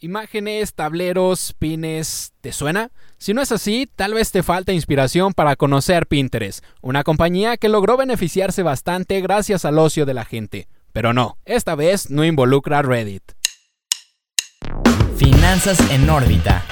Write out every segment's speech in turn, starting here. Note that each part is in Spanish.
Imágenes, tableros, pines, ¿te suena? Si no es así, tal vez te falta inspiración para conocer Pinterest, una compañía que logró beneficiarse bastante gracias al ocio de la gente. Pero no, esta vez no involucra Reddit. Finanzas en órbita.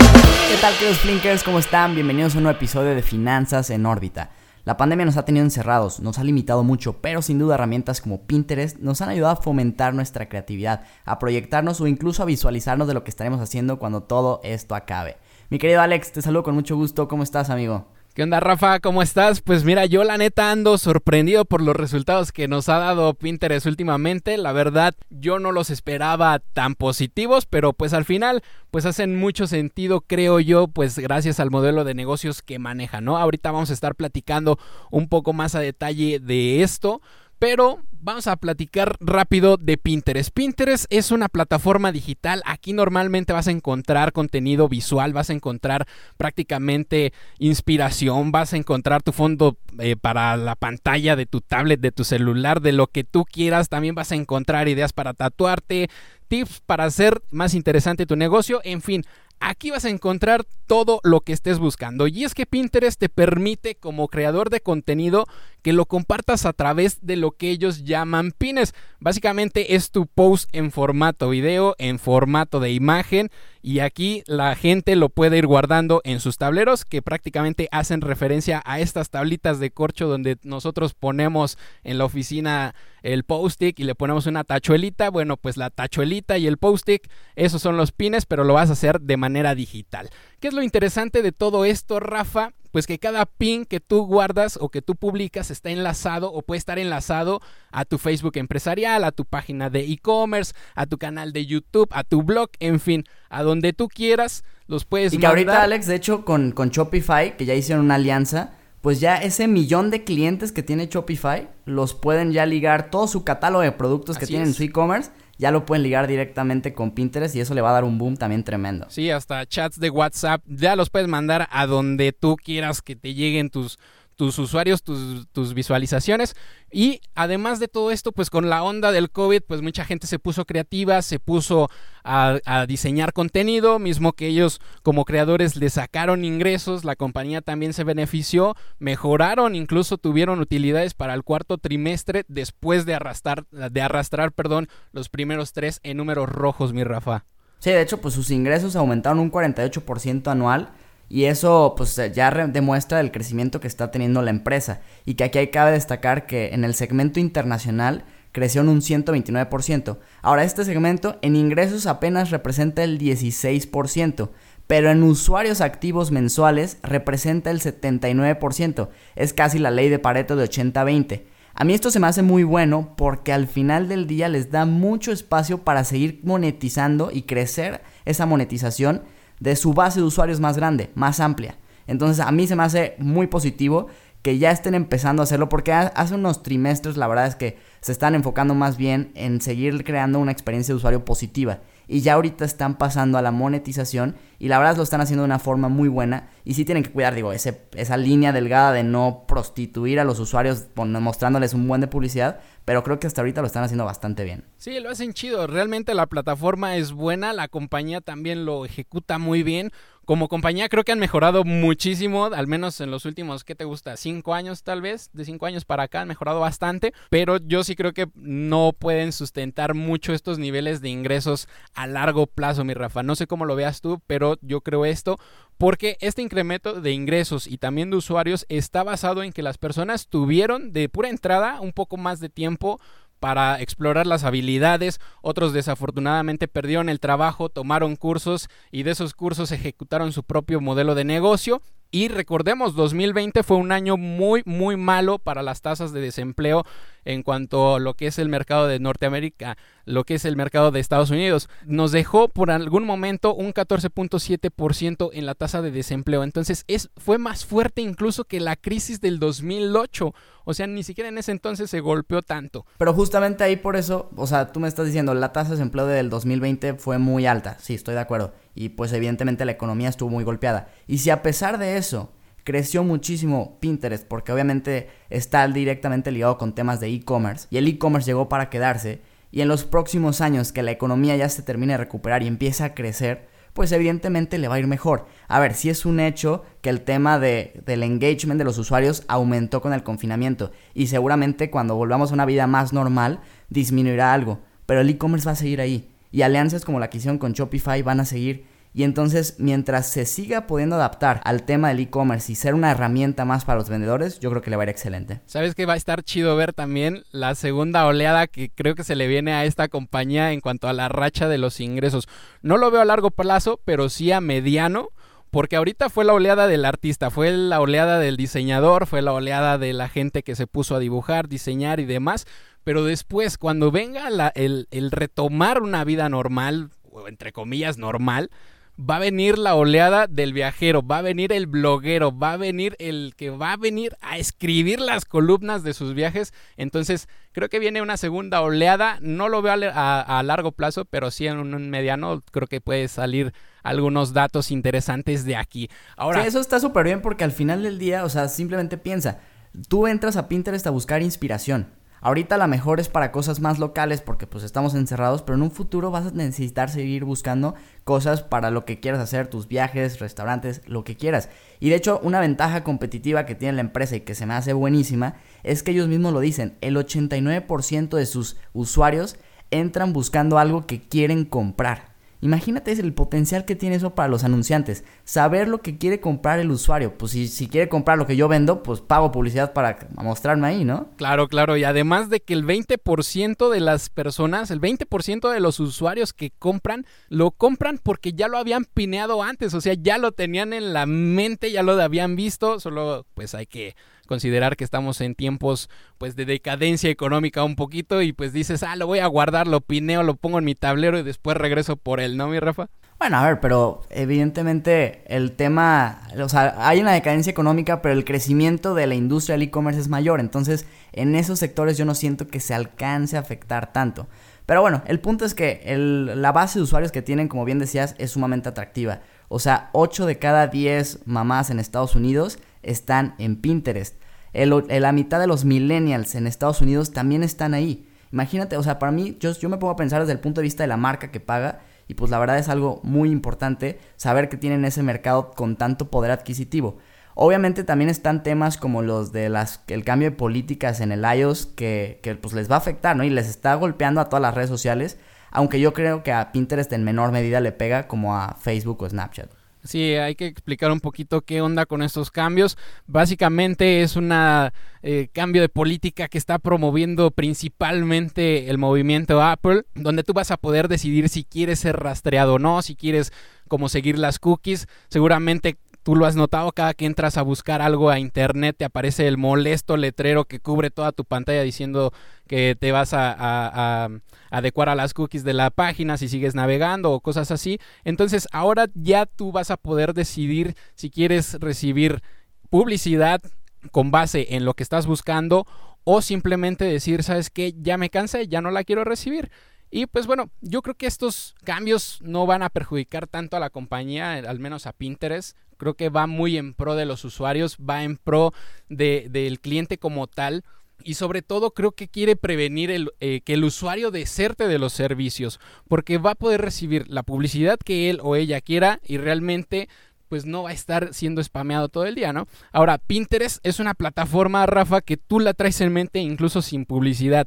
¿Qué tal, queridos Flinkers? ¿Cómo están? Bienvenidos a un nuevo episodio de Finanzas en órbita. La pandemia nos ha tenido encerrados, nos ha limitado mucho, pero sin duda herramientas como Pinterest nos han ayudado a fomentar nuestra creatividad, a proyectarnos o incluso a visualizarnos de lo que estaremos haciendo cuando todo esto acabe. Mi querido Alex, te saludo con mucho gusto. ¿Cómo estás, amigo? ¿Qué onda, Rafa? ¿Cómo estás? Pues mira, yo la neta ando sorprendido por los resultados que nos ha dado Pinterest últimamente. La verdad, yo no los esperaba tan positivos, pero pues al final, pues hacen mucho sentido, creo yo, pues gracias al modelo de negocios que maneja, ¿no? Ahorita vamos a estar platicando un poco más a detalle de esto. Pero vamos a platicar rápido de Pinterest. Pinterest es una plataforma digital. Aquí normalmente vas a encontrar contenido visual, vas a encontrar prácticamente inspiración, vas a encontrar tu fondo eh, para la pantalla de tu tablet, de tu celular, de lo que tú quieras. También vas a encontrar ideas para tatuarte, tips para hacer más interesante tu negocio. En fin, Aquí vas a encontrar todo lo que estés buscando. Y es que Pinterest te permite como creador de contenido que lo compartas a través de lo que ellos llaman pines. Básicamente es tu post en formato video, en formato de imagen. Y aquí la gente lo puede ir guardando en sus tableros que prácticamente hacen referencia a estas tablitas de corcho donde nosotros ponemos en la oficina el post-it y le ponemos una tachuelita. Bueno, pues la tachuelita y el post-it, esos son los pines, pero lo vas a hacer de manera digital. ¿Qué es lo interesante de todo esto, Rafa? Pues que cada pin que tú guardas o que tú publicas está enlazado o puede estar enlazado a tu Facebook empresarial, a tu página de e-commerce, a tu canal de YouTube, a tu blog, en fin, a donde tú quieras, los puedes Y que ahorita, Alex, de hecho, con, con Shopify, que ya hicieron una alianza, pues ya ese millón de clientes que tiene Shopify los pueden ya ligar todo su catálogo de productos que tienen en su e-commerce ya lo pueden ligar directamente con Pinterest y eso le va a dar un boom también tremendo. Sí, hasta chats de WhatsApp, ya los puedes mandar a donde tú quieras que te lleguen tus tus usuarios, tus, visualizaciones. Y además de todo esto, pues con la onda del COVID, pues mucha gente se puso creativa, se puso a, a, diseñar contenido, mismo que ellos como creadores le sacaron ingresos, la compañía también se benefició, mejoraron, incluso tuvieron utilidades para el cuarto trimestre después de arrastrar, de arrastrar perdón, los primeros tres en números rojos, mi Rafa. Sí, de hecho, pues sus ingresos aumentaron un 48% anual y eso pues ya demuestra el crecimiento que está teniendo la empresa. Y que aquí cabe destacar que en el segmento internacional creció en un 129%. Ahora este segmento en ingresos apenas representa el 16%, pero en usuarios activos mensuales representa el 79%. Es casi la ley de Pareto de 80-20. A mí esto se me hace muy bueno porque al final del día les da mucho espacio para seguir monetizando y crecer esa monetización de su base de usuarios más grande, más amplia. Entonces a mí se me hace muy positivo que ya estén empezando a hacerlo porque hace unos trimestres la verdad es que se están enfocando más bien en seguir creando una experiencia de usuario positiva y ya ahorita están pasando a la monetización y la verdad lo están haciendo de una forma muy buena y sí tienen que cuidar, digo, ese, esa línea delgada de no prostituir a los usuarios mostrándoles un buen de publicidad, pero creo que hasta ahorita lo están haciendo bastante bien. Sí, lo hacen chido, realmente la plataforma es buena, la compañía también lo ejecuta muy bien como compañía creo que han mejorado muchísimo, al menos en los últimos, ¿qué te gusta? Cinco años tal vez, de cinco años para acá han mejorado bastante, pero yo sí creo que no pueden sustentar mucho estos niveles de ingresos a largo plazo, mi Rafa. No sé cómo lo veas tú, pero yo creo esto. Porque este incremento de ingresos y también de usuarios está basado en que las personas tuvieron de pura entrada un poco más de tiempo para explorar las habilidades, otros desafortunadamente perdieron el trabajo, tomaron cursos y de esos cursos ejecutaron su propio modelo de negocio. Y recordemos, 2020 fue un año muy, muy malo para las tasas de desempleo en cuanto a lo que es el mercado de Norteamérica, lo que es el mercado de Estados Unidos. Nos dejó por algún momento un 14.7% en la tasa de desempleo. Entonces es, fue más fuerte incluso que la crisis del 2008. O sea, ni siquiera en ese entonces se golpeó tanto. Pero justamente ahí por eso, o sea, tú me estás diciendo, la tasa de desempleo del 2020 fue muy alta. Sí, estoy de acuerdo y pues evidentemente la economía estuvo muy golpeada. Y si a pesar de eso creció muchísimo Pinterest, porque obviamente está directamente ligado con temas de e-commerce, y el e-commerce llegó para quedarse, y en los próximos años que la economía ya se termine de recuperar y empieza a crecer, pues evidentemente le va a ir mejor. A ver, si es un hecho que el tema de, del engagement de los usuarios aumentó con el confinamiento y seguramente cuando volvamos a una vida más normal disminuirá algo, pero el e-commerce va a seguir ahí y alianzas como la que hicieron con Shopify van a seguir y entonces, mientras se siga pudiendo adaptar al tema del e-commerce y ser una herramienta más para los vendedores, yo creo que le va a ir excelente. ¿Sabes que va a estar chido ver también la segunda oleada que creo que se le viene a esta compañía en cuanto a la racha de los ingresos? No lo veo a largo plazo, pero sí a mediano. Porque ahorita fue la oleada del artista, fue la oleada del diseñador, fue la oleada de la gente que se puso a dibujar, diseñar y demás. Pero después, cuando venga el, el retomar una vida normal, o entre comillas normal, va a venir la oleada del viajero, va a venir el bloguero, va a venir el que va a venir a escribir las columnas de sus viajes. Entonces, creo que viene una segunda oleada. No lo veo a, largo plazo, pero sí en un mediano creo que puede salir algunos datos interesantes de aquí. Ahora, eso está súper bien porque al final del día, o sea, simplemente piensa, tú entras a Pinterest a buscar inspiración. Ahorita la mejor es para cosas más locales porque pues estamos encerrados, pero en un futuro vas a necesitar seguir buscando cosas para lo que quieras hacer, tus viajes, restaurantes, lo que quieras. Y de hecho, una ventaja competitiva que tiene la empresa y que se me hace buenísima es que ellos mismos lo dicen, el 89% de sus usuarios entran buscando algo que quieren comprar. Imagínate el potencial que tiene eso para los anunciantes. Saber lo que quiere comprar el usuario. Pues si, si quiere comprar lo que yo vendo, pues pago publicidad para mostrarme ahí, ¿no? Claro, claro. Y además de que el 20% de las personas, el 20% de los usuarios que compran, lo compran porque ya lo habían pineado antes. O sea, ya lo tenían en la mente, ya lo habían visto. Solo pues hay que considerar que estamos en tiempos pues de decadencia económica un poquito y pues dices, ah, lo voy a guardar, lo pineo, lo pongo en mi tablero y después regreso por él, ¿no, mi Rafa? Bueno, a ver, pero evidentemente el tema, o sea, hay una decadencia económica, pero el crecimiento de la industria del e-commerce es mayor, entonces en esos sectores yo no siento que se alcance a afectar tanto. Pero bueno, el punto es que la base de usuarios que tienen, como bien decías, es sumamente atractiva. O sea, 8 de cada 10 mamás en Estados Unidos están en Pinterest. la mitad de los millennials en Estados Unidos también están ahí. Imagínate, o sea, para mí, yo, me pongo a pensar desde el punto de vista de la marca que paga. Y pues la verdad es algo muy importante saber que tienen ese mercado con tanto poder adquisitivo. Obviamente también están temas como los de las el cambio de políticas en el iOS que, que, pues les va a afectar, ¿no? Y les está golpeando a todas las redes sociales, aunque yo creo que a Pinterest en menor medida le pega como a Facebook o Snapchat. Sí, hay que explicar un poquito qué onda con estos cambios. Básicamente es un eh, cambio de política que está promoviendo principalmente el movimiento Apple, donde tú vas a poder decidir si quieres ser rastreado o no, si quieres como seguir las cookies. Seguramente Tú lo has notado, cada que entras a buscar algo a internet te aparece el molesto letrero que cubre toda tu pantalla diciendo que te vas a, adecuar a las cookies de la página si sigues navegando o cosas así. Entonces ahora ya tú vas a poder decidir si quieres recibir publicidad con base en lo que estás buscando o simplemente decir, ¿sabes qué? Ya me cansé, ya no la quiero recibir. Y pues bueno, yo creo que estos cambios no van a perjudicar tanto a la compañía, al menos a Pinterest. Creo que va muy en pro de los usuarios, va en pro del cliente como tal. Y sobre todo creo que quiere prevenir el, eh, que el usuario deserte de los servicios, porque va a poder recibir la publicidad que él o ella quiera y realmente pues no va a estar siendo spameado todo el día, ¿no? Ahora, Pinterest es una plataforma, Rafa, que tú la traes en mente incluso sin publicidad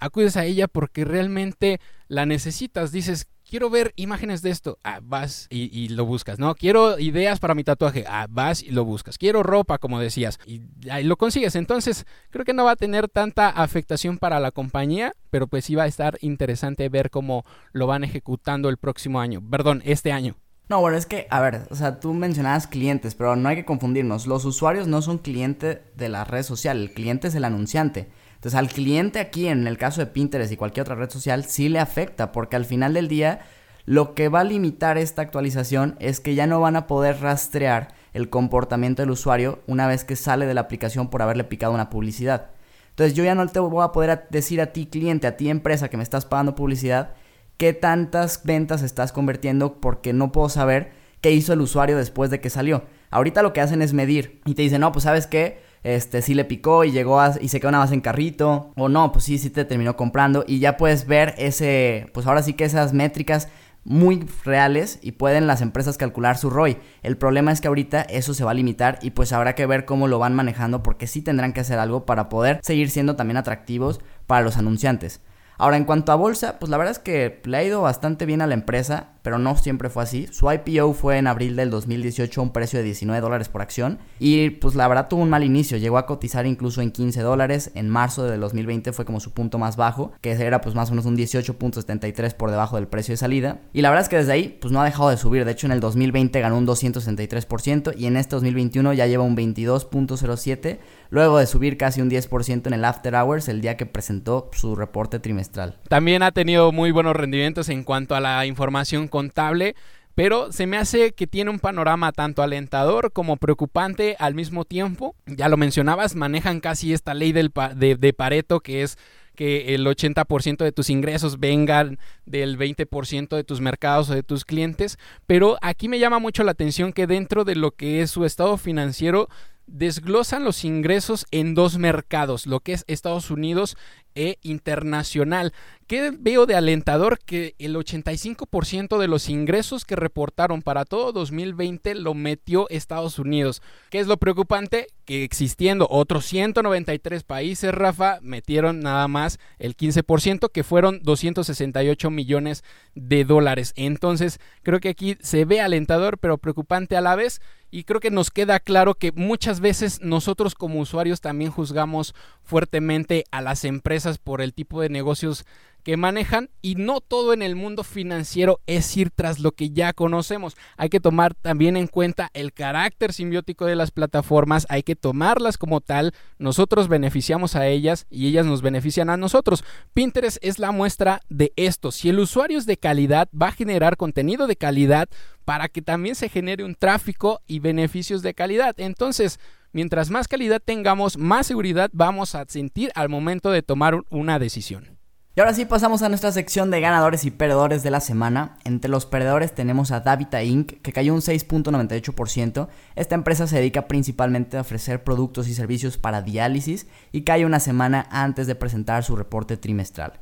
acudes a ella porque realmente la necesitas. Dices, quiero ver imágenes de esto. Ah, vas y, lo buscas, ¿no? Quiero ideas para mi tatuaje. Ah, vas y lo buscas. Quiero ropa, como decías. Y ahí lo consigues. Entonces, creo que no va a tener tanta afectación para la compañía, pero pues sí va a estar interesante ver cómo lo van ejecutando el próximo año. Perdón, este año. No, bueno, es que, a ver, o sea, tú mencionabas clientes, pero no hay que confundirnos. Los usuarios no son cliente de la red social, el cliente es el anunciante. Entonces al cliente aquí, en el caso de Pinterest y cualquier otra red social, sí le afecta, porque al final del día lo que va a limitar esta actualización es que ya no van a poder rastrear el comportamiento del usuario una vez que sale de la aplicación por haberle picado una publicidad. Entonces yo ya no te voy a poder decir a ti cliente, a ti empresa que me estás pagando publicidad, qué tantas ventas estás convirtiendo porque no puedo saber qué hizo el usuario después de que salió. Ahorita lo que hacen es medir y te dicen, no, pues sabes qué, este sí le picó y llegó y se quedó nada más en carrito o no, pues sí, sí te terminó comprando y ya puedes ver ese, pues ahora sí que esas métricas muy reales y pueden las empresas calcular su ROI. El problema es que ahorita eso se va a limitar y pues habrá que ver cómo lo van manejando porque sí tendrán que hacer algo para poder seguir siendo también atractivos para los anunciantes. Ahora, en cuanto a bolsa, pues la verdad es que le ha ido bastante bien a la empresa, pero no siempre fue así. Su IPO fue en abril del 2018 a un precio de 19 dólares por acción y pues la verdad tuvo un mal inicio, llegó a cotizar incluso en 15 dólares, en marzo del 2020 fue como su punto más bajo, que era pues más o menos un 18.73 por debajo del precio de salida. Y la verdad es que desde ahí pues no ha dejado de subir, de hecho en el 2020 ganó un 263% y en este 2021 ya lleva un 22.07 luego de subir casi un 10% en el After Hours el día que presentó su reporte trimestral. También ha tenido muy buenos rendimientos en cuanto a la información contable. Pero se me hace que tiene un panorama tanto alentador como preocupante al mismo tiempo. Ya lo mencionabas, manejan casi esta ley del de, de Pareto que es que el 80% de tus ingresos vengan del 20% de tus mercados o de tus clientes, pero aquí me llama mucho la atención que dentro de lo que es su estado financiero desglosan los ingresos en dos mercados, lo que es Estados Unidos e internacional. ¿Qué veo de alentador? Que el 85% de los ingresos que reportaron para todo 2020 lo metió Estados Unidos. ¿Qué es lo preocupante? Que existiendo otros 193 países, Rafa, metieron nada más el 15%, que fueron 268 millones de dólares. Entonces, creo que aquí se ve alentador, pero preocupante a la vez. Y creo que nos queda claro que muchas veces nosotros como usuarios también juzgamos fuertemente a las empresas por el tipo de negocios que manejan y no todo en el mundo financiero es ir tras lo que ya conocemos. Hay que tomar también en cuenta el carácter simbiótico de las plataformas, hay que tomarlas como tal, nosotros beneficiamos a ellas y ellas nos benefician a nosotros. Pinterest es la muestra de esto. Si el usuario es de calidad, va a generar contenido de calidad para que también se genere un tráfico y beneficios de calidad. Entonces, mientras más calidad tengamos, más seguridad vamos a sentir al momento de tomar una decisión. Y ahora sí pasamos a nuestra sección de ganadores y perdedores de la semana. Entre los perdedores tenemos a Davita Inc., que cayó un 6.98%. Esta empresa se dedica principalmente a ofrecer productos y servicios para diálisis y cae una semana antes de presentar su reporte trimestral.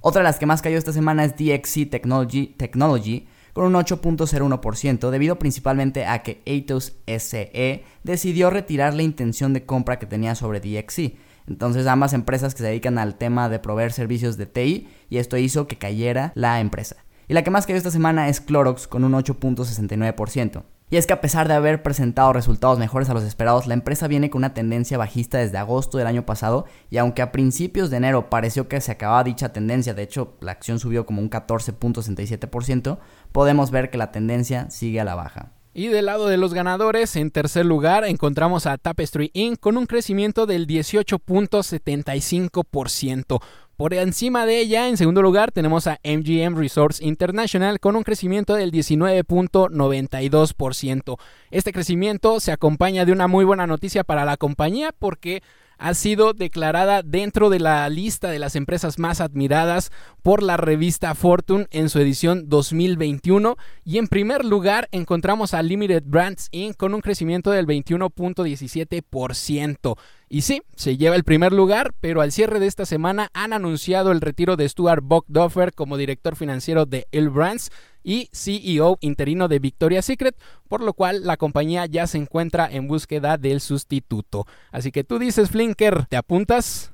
Otra de las que más cayó esta semana es DXC Technology, Technology con un 8.01% debido principalmente a que Atos SE decidió retirar la intención de compra que tenía sobre DXC entonces ambas empresas que se dedican al tema de proveer servicios de TI y esto hizo que cayera la empresa. Y la que más cayó esta semana es Clorox con un 8.69%. Y es que a pesar de haber presentado resultados mejores a los esperados, la empresa viene con una tendencia bajista desde agosto del año pasado y aunque a principios de enero pareció que se acababa dicha tendencia, de hecho la acción subió como un 14.67%, podemos ver que la tendencia sigue a la baja. Y del lado de los ganadores, en tercer lugar encontramos a Tapestry Inc. con un crecimiento del 18.75%. Por encima de ella, en segundo lugar, tenemos a MGM Resorts International con un crecimiento del 19.92%. Este crecimiento se acompaña de una muy buena noticia para la compañía porque ha sido declarada dentro de la lista de las empresas más admiradas por la revista Fortune en su edición 2021 y en primer lugar encontramos a Limited Brands Inc. con un crecimiento del 21.17%. Y sí, se lleva el primer lugar, pero al cierre de esta semana han anunciado el retiro de Stuart Bogdoffer como director financiero de El Brands y CEO interino de Victoria's Secret, por lo cual la compañía ya se encuentra en búsqueda del sustituto. Así que tú dices, Flinker, ¿te apuntas?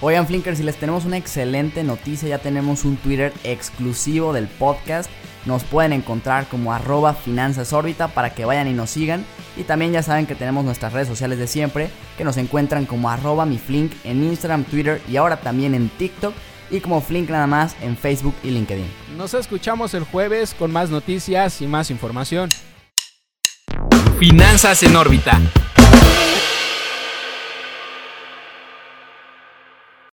Oigan, Flinker, si les tenemos una excelente noticia, ya tenemos un Twitter exclusivo del podcast. Nos pueden encontrar como arroba finanzasórbita para que vayan y nos sigan. Y también ya saben que tenemos nuestras redes sociales de siempre, que nos encuentran como arroba mi Flink en Instagram, Twitter y ahora también en TikTok y como Flink nada más en Facebook y LinkedIn. Nos escuchamos el jueves con más noticias y más información. Finanzas en órbita.